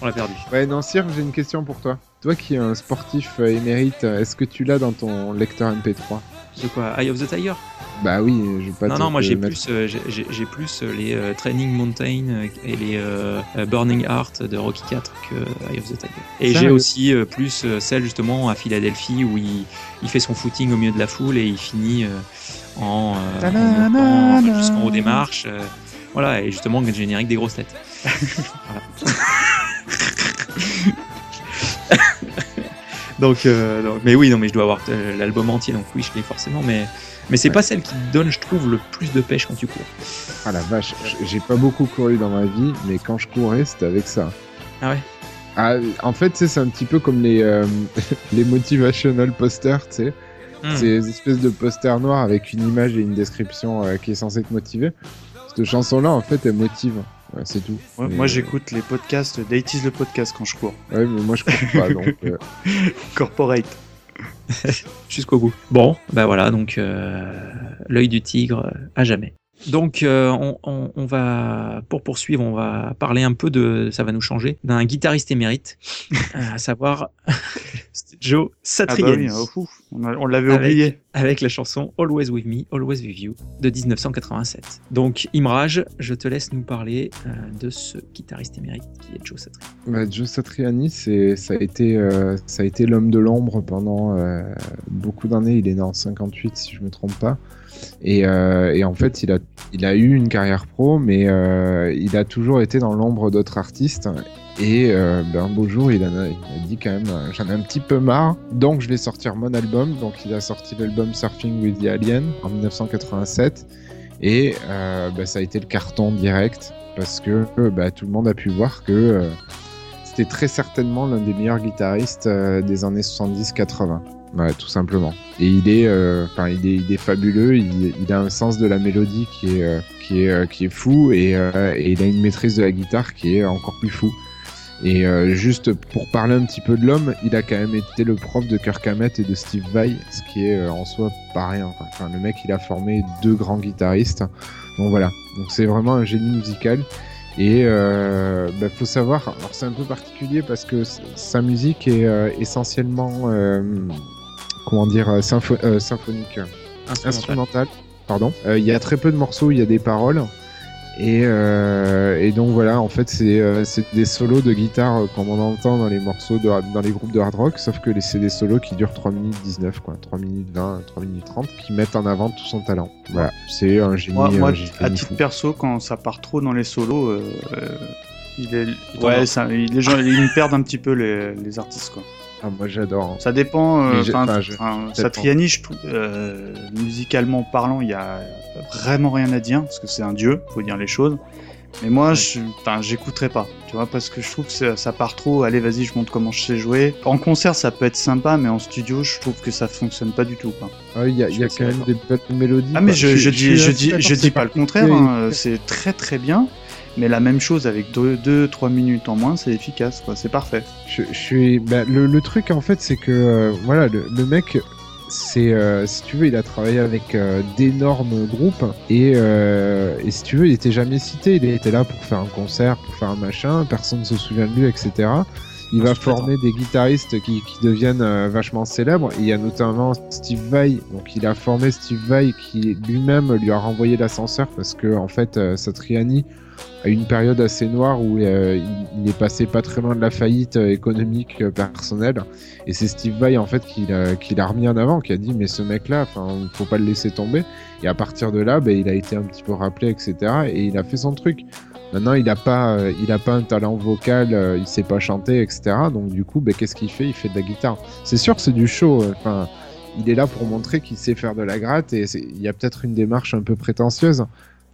On l'a perdu. Ouais, non, Sir, j'ai une question pour toi. Toi qui es un sportif euh, émérite, euh, est-ce que tu l'as dans ton lecteur MP3 De quoi? Eye of the Tiger? Bah oui, je vais pas Non, te non, moi te j'ai mettre- plus, euh, j'ai- plus les euh, Training Mountain et les Burning Heart de Rocky 4 que Eye of the Tiger. Et j'ai aussi plus celle justement à Philadelphie où il, il fait son footing au milieu de la foule et il finit en, en jusqu'en haut des marches. voilà, et justement le générique des grosses têtes. Voilà. donc, euh, donc- mais oui, non, mais je dois avoir euh, l'album entier, donc oui, je l'ai forcément, mais, mais c'est Ouais. pas celle qui te donne, je trouve, le plus de pêche quand tu cours. Ah la vache, j'ai pas beaucoup couru dans ma vie, mais quand je courais, c'était avec ça. Ah ouais Ah, en fait, c'est un petit peu comme les, euh, les motivational posters, tu sais. Hmm. Ces espèces de posters noirs avec une image et une description euh, qui est censée te motiver. Cette chanson-là, en fait, elle motive. Ouais, c'est tout. Ouais, Mais, moi, euh, j'écoute les podcasts d'Aitis le podcast quand je cours. Ouais, mais moi, je cours pas, donc... euh, Corporate. jusqu'au bout. Bon, bah voilà, donc euh, l'œil du tigre à jamais. Donc euh, on, on- on va, pour poursuivre, on va parler un peu de, ça va nous changer, d'un guitariste émérite, à savoir Joe Ah bah Satriani, oui, oh, on, l'avait oublié. avec la chanson Always With Me, Always With You de 1987. Donc Imraj, je te laisse nous parler euh, de ce guitariste émérite qui est Joe Satriani. Bah, Joe Satriani, c'est, ça a été, euh, ça a été l'homme de l'ombre pendant euh, beaucoup d'années. Il est né en 58, si je me trompe pas. Et, euh, et en fait, il a, il a eu une carrière pro, mais euh, il a toujours été dans l'ombre d'autres artistes. Et euh, ben, un beau jour, il, a, il a dit quand même, euh, j'en ai un petit peu marre, donc je vais sortir mon album. Donc il a sorti l'album Surfing with the Alien en 1987. Et euh, ben, ça a été le carton direct, parce que euh, bah, tout le monde a pu voir que... euh, c'était très certainement l'un des meilleurs guitaristes des années 70-80. Ouais, tout simplement. Et il est, euh, il est, il est fabuleux. Il, a un sens de la mélodie qui est, qui est, qui est fou, et il a une maîtrise de la guitare qui est encore plus fou. Et euh, juste pour parler un petit peu de l'homme, il a quand même été le prof de Kirk Hammett et de Steve Vai, ce qui est euh, en soi pas rien. Enfin, le mec, il a formé deux grands guitaristes. Donc voilà. Donc c'est vraiment un génie musical. Et euh, bah, faut savoir, alors c'est un peu particulier parce que sa musique est essentiellement, comment dire, sympho- symphonique, Instrumental. instrumentale. Pardon. Il y a très peu de morceaux, il y a des paroles. Et, euh, et donc voilà, en fait, c'est euh, des solos de guitare euh, comme on entend dans les morceaux, de, dans les groupes de hard rock, sauf que c'est des solos qui durent 3 minutes 19, quoi, 3 minutes 20, 3 minutes 30, qui mettent en avant tout son talent. Voilà, c'est un génie. Moi, moi, un génie à fou. titre perso, quand ça part trop dans les solos, euh, euh, il est, T'en ouais, as. ça, il- les gens, ils me perdent un petit peu les, les artistes, quoi. Ah, moi j'adore. hein. Ça dépend. euh, enfin, je- Satriani, euh, musicalement parlant, il y a vraiment rien à dire parce que c'est un dieu, faut dire les choses. Mais moi, j'écouterai pas, tu vois, parce que je trouve que ça, ça part trop. Allez, vas-y, je montre comment je sais jouer. En concert, ça peut être sympa, mais en studio, je trouve que ça fonctionne pas du tout. Ah, Il y a, y quand même des belles mélodies. Ah mais je, je, dis je je pas le contraire, hein, c'est très très bien, mais la même chose avec 2-3 minutes en moins, c'est efficace, quoi, c'est parfait. Je, je suis. bah, le, le truc en fait, c'est que euh, voilà, le, le mec, c'est euh, si tu veux, il a travaillé avec euh, d'énormes groupes et, euh, et si tu veux, il était jamais cité. Il était là pour faire un concert, pour faire un machin. Personne ne se souvient de lui, etc. Il va Ensuite, former des guitaristes qui, qui deviennent euh, vachement célèbres. Il y a notamment Steve Vai. Donc, il a formé Steve Vai qui lui-même lui a renvoyé l'ascenseur parce que en fait, euh, Satriani eu une période assez noire où euh, il, il est passé pas très loin de la faillite euh, économique euh, personnelle. Et c'est Steve Vai en fait qui l'a remis en avant, qui a dit mais ce mec-là, enfin, faut pas le laisser tomber. Et à partir de là, ben, il a été un petit peu rappelé, etc. Et il a fait son truc. Maintenant, il a pas, il pas un talent vocal, euh, il sait pas chanter, etc. Donc du coup, ben, qu'est-ce qu'il fait? Il fait de la guitare. C'est sûr c'est du show. Enfin, il est là pour montrer qu'il sait faire de la gratte et il y a peut-être une démarche un peu prétentieuse,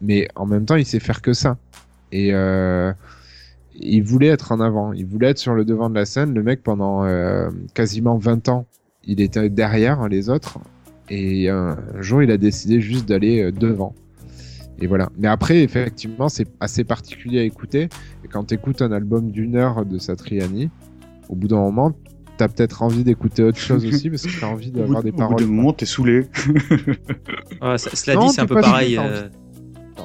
mais en même temps, il sait faire que ça. Et euh, il voulait être en avant, il voulait être sur le devant de la scène. Le mec, pendant euh, quasiment 20 ans, il était derrière les autres. Et un, un jour, il a décidé juste d'aller euh, devant. Et voilà. Mais après, effectivement, c'est assez particulier à écouter. Et quand tu écoutes un album d'une heure de Satriani, au bout d'un moment, t'as peut-être envie d'écouter autre chose aussi parce que t'as envie d'avoir de- des au bout paroles. d'un moment, t'es saoulé. Ça- cela Non, dit, c'est un peu pareil. euh,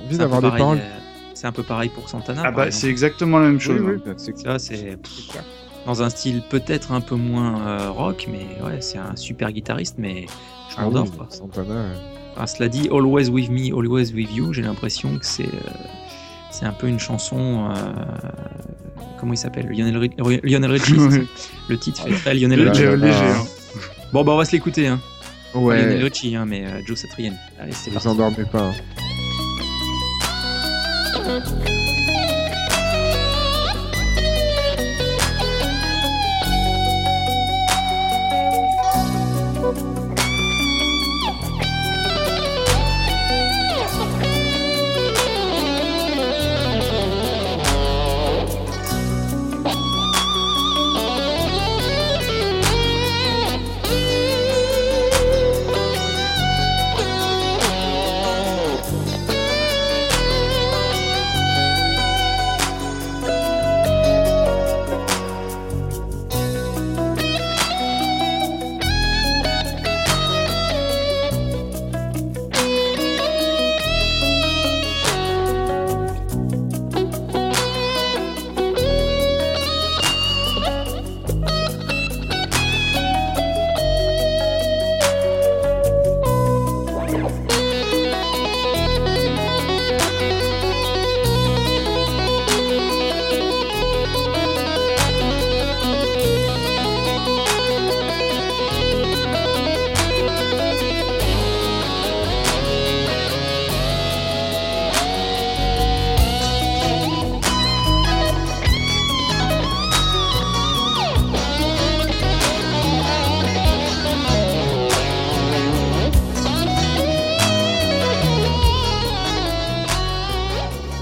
Envie d'avoir des paroles. euh, C'est un peu pareil pour Santana. Ah bah, c'est exactement la même chose. Oui, hein. oui, c'est dans un style peut-être un peu moins euh, rock, mais ouais, c'est un super guitariste, mais je Ah m'endors. oui, quoi. Santana. Enfin, cela dit, Always With Me, Always With You, j'ai l'impression que c'est euh, c'est un peu une chanson. euh, comment il s'appelle? Lionel, Ri- Lionel Richie, ça? Ouais. Le titre fait très Lionel Richie. Léger, là, léger, là. hein. Bon, bah, on va se l'écouter. Hein. Pas Lionel Ouais, Richie, hein, mais euh, Joe Satriani. Allez, c'est vous parti. endormez pas. hein. え？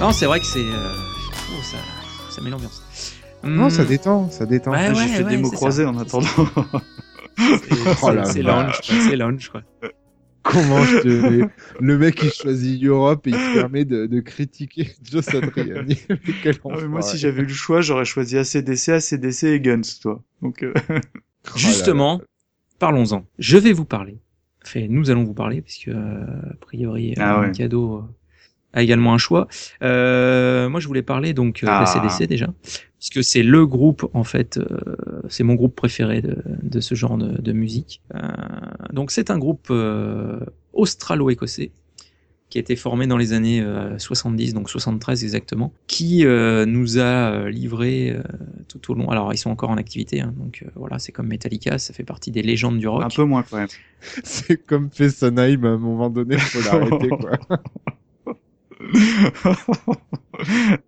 Non, c'est vrai que c'est. euh, oh, ça, ça met l'ambiance. Non, ça Hum, détend, ça détend. Ouais, Ah, J'ai ouais, fait des ouais, mots c'est croisés ça. en attendant. C'est Oh lounge, quoi, c'est lounge, quoi. Comment je te... Le mec, il choisit Europe et il se permet de, de critiquer Joe Satriani. Mais quel Ah, mais moi, si j'avais eu le choix, j'aurais choisi ACDC, ACDC et Guns, toi. Donc, euh, Oh Justement, parlons-en. Je vais vous parler. Enfin, nous allons vous parler, puisque, euh, a priori, Ah ouais. cadeau euh, a également un choix. Euh, moi, je voulais parler donc euh, Ah. d'ACDC déjà, puisque c'est le groupe, en fait, euh, c'est mon groupe préféré de, de ce genre de, de musique. Euh, donc, c'est un groupe euh, australo-écossais qui a été formé dans les années euh, 70, donc 73 exactement, qui euh, nous a livré euh, tout au long. Alors, ils sont encore en activité, hein, donc euh, voilà, c'est comme Metallica, ça fait partie des légendes du rock. un peu moins quand même. C'est comme Fessenheim, à un moment donné, faut l'arrêter, quoi.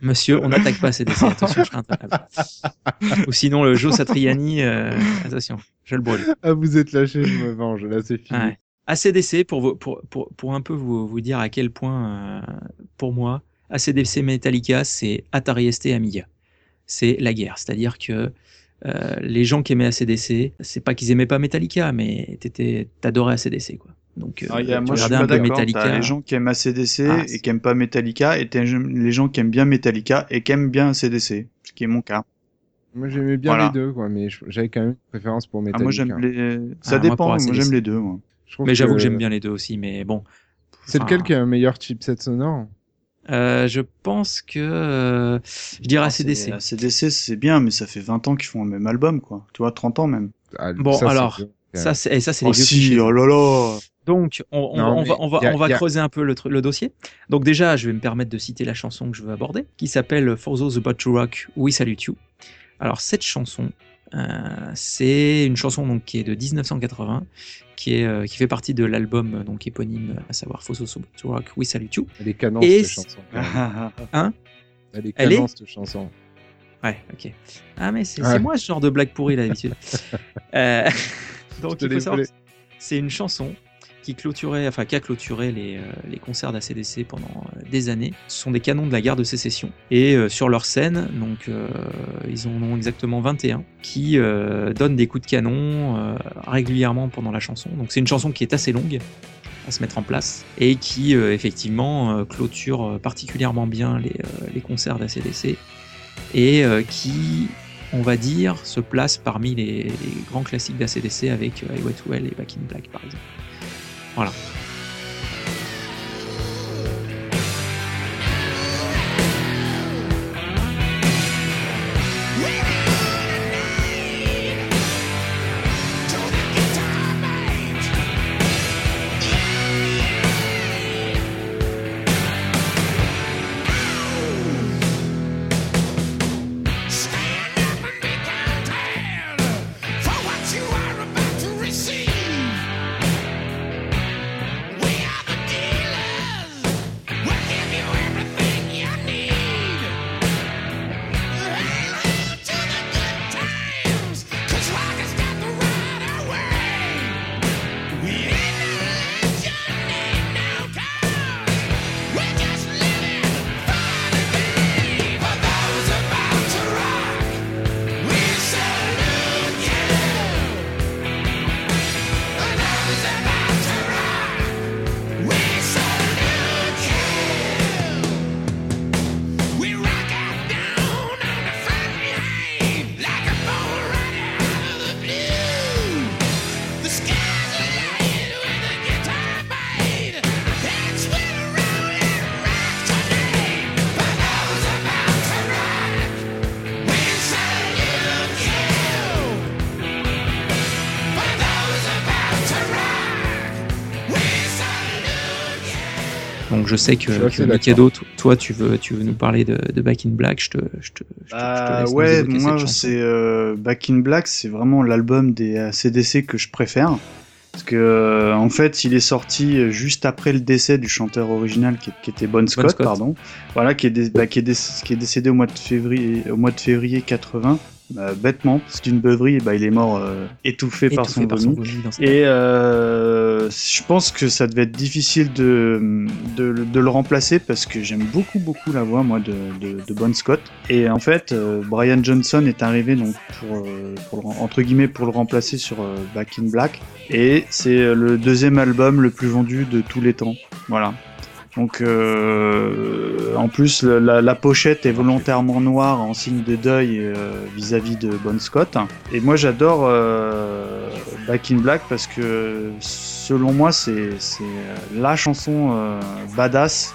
Monsieur, on n'attaque pas CDC, attention, je. Ou sinon, le Joe Satriani, euh, attention, je le brûle. Ah, vous êtes lâché, je me venge, là, c'est fini. Ouais. ACDC, pour, vous- pour, pour, pour un peu vous, vous dire à quel point, euh, pour moi, ACDC Metallica, c'est Atari ST Amiga. C'est la guerre. C'est-à-dire que euh, les gens qui aimaient ACDC, c'est pas qu'ils aimaient pas Metallica, mais t'adorais ACDC, quoi. Donc, euh, Ah, il y a- moi, je suis pas un peu d'accord. Metallica. T'as les gens qui aiment ACDC Ah, et qui aiment pas Metallica, et les gens qui aiment bien Metallica et qui aiment bien ACDC, ce qui est mon cas. Moi, j'aimais bien Voilà. les deux, quoi, mais j'avais quand même une préférence pour Ah, Metallica. moi, j'aime les. Ça Ah, moi, dépend. Moi, ACDC. j'aime les deux. Moi. Je trouve Mais j'avoue que j'aime bien les deux aussi, mais bon. C'est lequel qui a un meilleur chipset sonore? Euh, Je pense que euh, je dirais Ah, c'est- ACDC. ACDC, c'est bien, mais ça fait 20 ans qu'ils font le même album, quoi. Tu vois, 30 ans même. Ah, Bon, ça, alors, Ça, c'est et ça, c'est Oh les vieux si, clichés. oh là là Donc, on, on Non, va, on mais va, on va, y a- on va y a- creuser un peu le, dossier. Donc déjà, je vais me permettre de citer la chanson que je veux aborder, qui s'appelle For Those About to Rock, We Salute You. Alors cette chanson, euh, c'est une chanson donc qui est de 1980, qui est euh, qui fait partie de l'album euh, donc éponyme, à savoir For Those About to Rock, We Salute You. Elle est canon, Et cette c'est- chanson. même. Elle est Elle canon, est cette chanson. Ouais, ok. Ah mais c'est Ouais. c'est moi ce genre de blague pourrie là, d'habitude. Euh, donc il faut savoir c'est une chanson qui clôturait, enfin qui a clôturé les, euh, les concerts d'ACDC pendant euh, des années. Ce sont des canons de la guerre de sécession. Et euh, sur leur scène, donc ils en ont exactement 21, qui donnent des coups de canon régulièrement pendant la chanson. Donc c'est une chanson qui est assez longue à se mettre en place et qui effectivement clôture particulièrement bien les, les concerts d'ACDC et qui, on va dire, se place parmi les, grands classiques d'ACDC avec euh, Wet Well et Back in Black par exemple. Voilà. Donc je sais Je que. Mikado, t- toi tu veux, tu veux nous parler de, de Back in Black, je te, je te, je te, je te Bah laisse ouais, moi c'est euh, Back in Black, c'est vraiment l'album des ACDC que je préfère. Parce que euh, en fait, il est sorti juste après le décès du chanteur original qui, qui était Bon Scott, Scott. pardon. Voilà, qui est, dé- bah, qui, est déc- qui est décédé au mois de février, au mois de février 80. Bah, bêtement, parce d'une beuverie, bah, il est mort euh, étouffé, par son vomi. Et, euh, euh, je pense que ça devait être difficile de, de, de le remplacer parce que j'aime beaucoup beaucoup la voix moi de, de, de Bon Scott. Et en fait, euh, Brian Johnson est arrivé donc pour, euh, pour le- entre guillemets pour le remplacer sur euh, Back in Black. Et c'est euh, le deuxième album le plus vendu de tous les temps. Voilà. Donc euh, en plus la, pochette est volontairement noire en signe de deuil euh, vis-à-vis de Bon Scott. Et moi j'adore euh, Back in Black parce que selon moi c'est euh, la chanson badass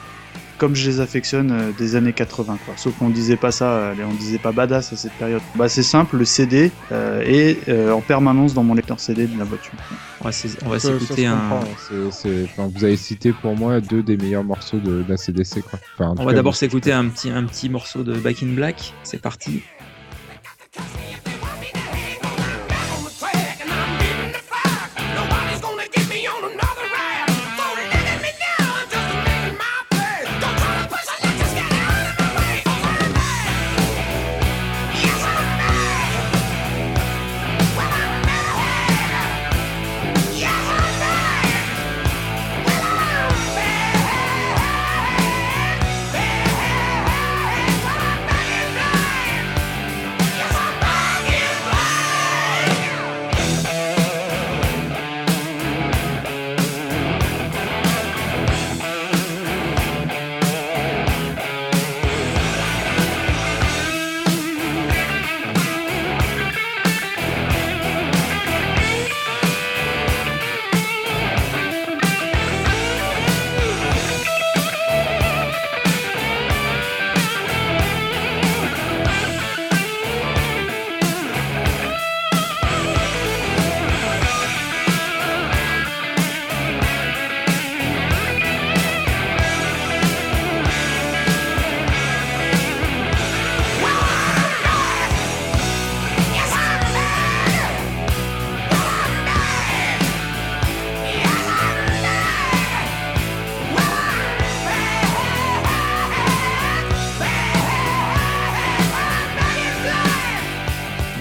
comme je les affectionne euh, des années 80 quoi. Sauf qu'on disait pas ça, euh, on disait pas badass à cette période. Bah c'est simple, le CD euh, est euh, en permanence dans mon lecteur CD de la voiture. On va s'écouter un. hein. Vous avez cité pour moi deux des meilleurs morceaux de, la CDC. Quoi. Enfin, On va d'abord s'écouter un petit, un petit morceau de Back in Black. C'est parti.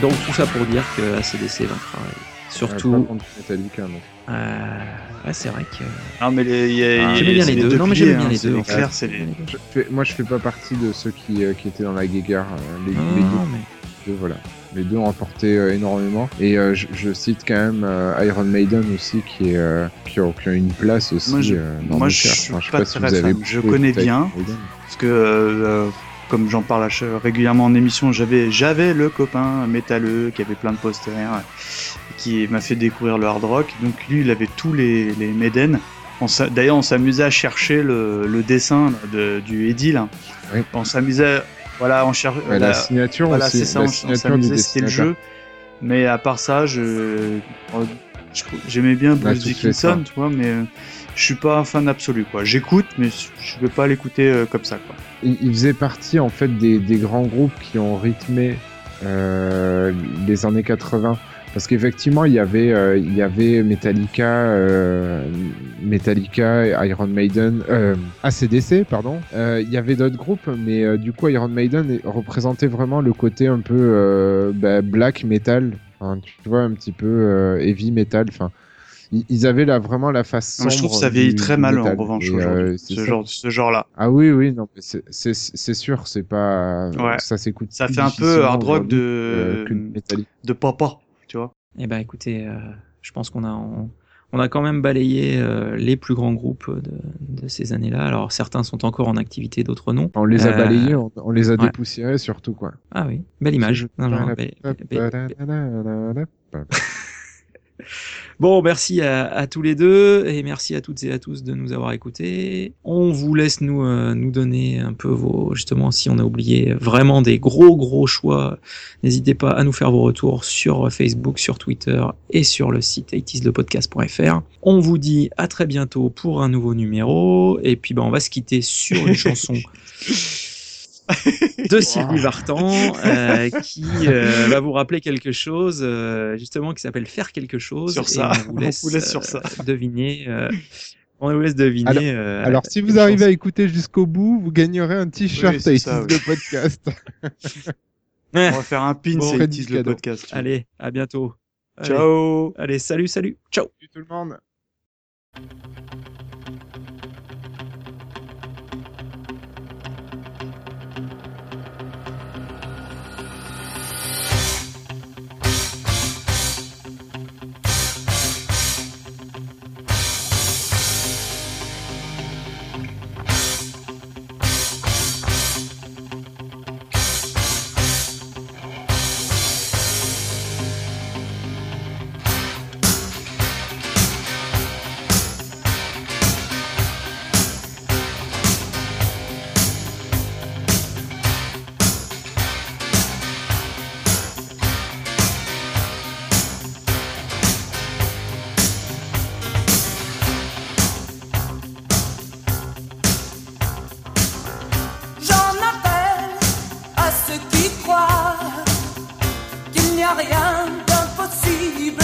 Donc tout ça pour dire que ACDC vaincra. Ouais, Surtout. Metallica, non. euh, ouais, c'est vrai que. Non mais les, il y a- Ah, J'aimais bien les deux. Non, mais j'aimais bien hein, les deux, en clairs, c'est moi, je fais pas partie de ceux qui, euh, qui étaient dans la guéguerre. euh, Les, deux, mais deux, voilà. Les deux ont apporté euh, énormément. Et euh, je, je cite quand même euh, Iron Maiden aussi, qui, est, euh, qui, ont, une place aussi Moi, je- euh, dans moi, je suis pas si très fan. Je connais bien. Parce que, euh, comme j'en parle régulièrement en émission, j'avais, j'avais le copain métalleux qui avait plein de posters, euh, qui m'a fait découvrir le hard rock. Donc lui, il avait tous les, les D'ailleurs, on s'amusait à chercher le, le dessin de, du Eddie. là. Oui. On s'amusait, voilà, on cherchait. Ouais, la signature voilà, c'est ça, la on, on s'amusait, c'était le jeu. Mais à part ça, je, je- j'aimais bien Bruce Dickinson, ça. tu vois, mais je suis pas un fan absolu, quoi. J'écoute, mais je vais pas l'écouter euh, comme ça, quoi. il, faisait partie en fait des, grands groupes qui ont rythmé euh, les années 80 parce qu'effectivement il y avait euh, il y avait Metallica Metallica Iron Maiden ACDC pardon il y avait d'autres groupes mais du coup Iron Maiden représentait vraiment le côté un peu bah, black metal tu vois un petit peu heavy metal enfin ils- avaient là vraiment la face Moi, je trouve sombre que ça vieillit très mal, en revanche, aujourd'hui. euh, c'est ce, genre, ce genre-là. Ah oui, oui, non, c'est- sûr, c'est pas. Ouais. Ça s'écoute. Ça plus fait un peu hard rock aujourd'hui, de, euh, Metallica. de papa, tu vois. Eh ben écoutez, euh, je pense qu'on a on, on a quand même balayé euh, les plus grands groupes de, de ces années-là. Alors certains sont encore en activité, d'autres non. On les a Euh, balayés, on, on les a ouais. dépoussiérés surtout, quoi. Ah oui, belle image. Non, Bon, merci à, à tous les deux et merci à toutes et à tous de nous avoir écoutés. On vous laisse nous euh, nous donner un peu vos justement si on a oublié vraiment des gros gros choix. N'hésitez pas à nous faire vos retours sur Facebook, sur Twitter et sur le site 80slepodcast.fr. On vous dit à très bientôt pour un nouveau numéro et puis ben on va se quitter sur une chanson de Sylvie Vartan euh, qui euh, va vous rappeler quelque chose euh, justement qui s'appelle faire quelque chose. Sur ça, on vous laisse, deviner. on vous laisse deviner. Alors, si vous arrivez à écouter jusqu'au bout, vous gagnerez un t-shirt oui, podcast. on va faire un pin, bon, c'est le podcast. Allez, à bientôt. Ciao. Allez, allez, salut, salut. Ciao. Salut tout le monde. rien d'impossible.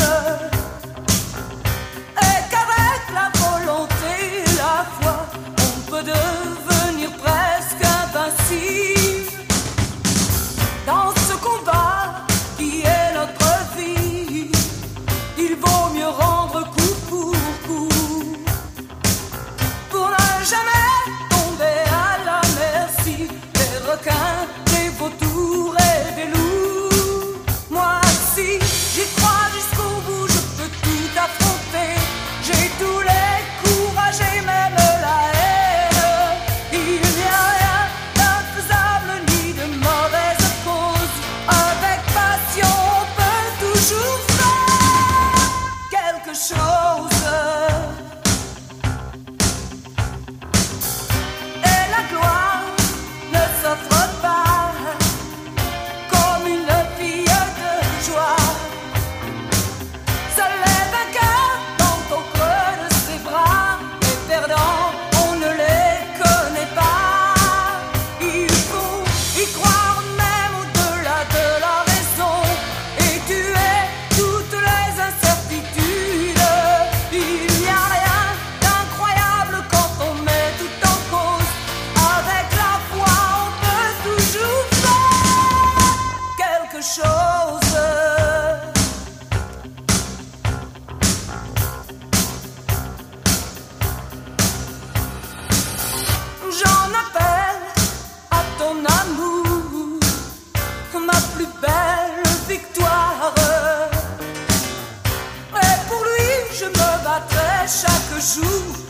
jour,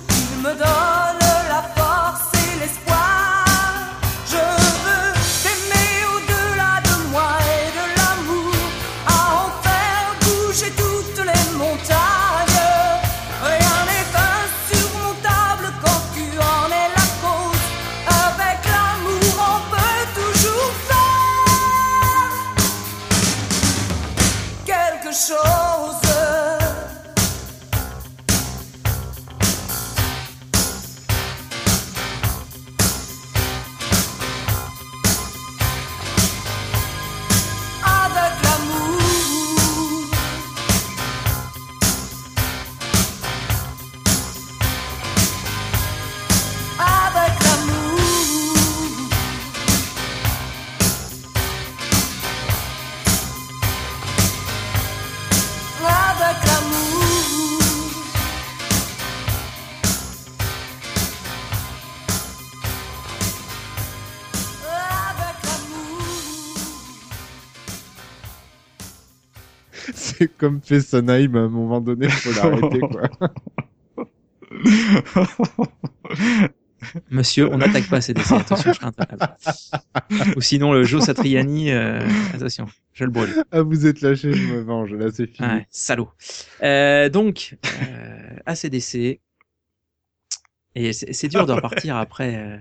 il me donne. comme fait Sonheim à un moment donné, il faut l'arrêter, quoi. Monsieur, on n'attaque pas ces décès, attention, je serai Ou sinon, le Joe Satriani, euh, attention, je le brûle. Ah, vous êtes lâché, je me venge, là c'est fini. Salaud. Euh, donc, euh, ACDC. Et c'est dur de repartir après, euh,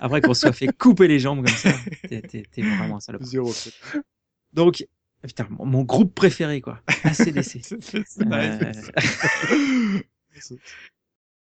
après qu'on se soit fait couper les jambes comme ça. T'es vraiment un salaud. Zéro. Donc, Putain, mon, mon, groupe préféré, quoi. ACDC. euh...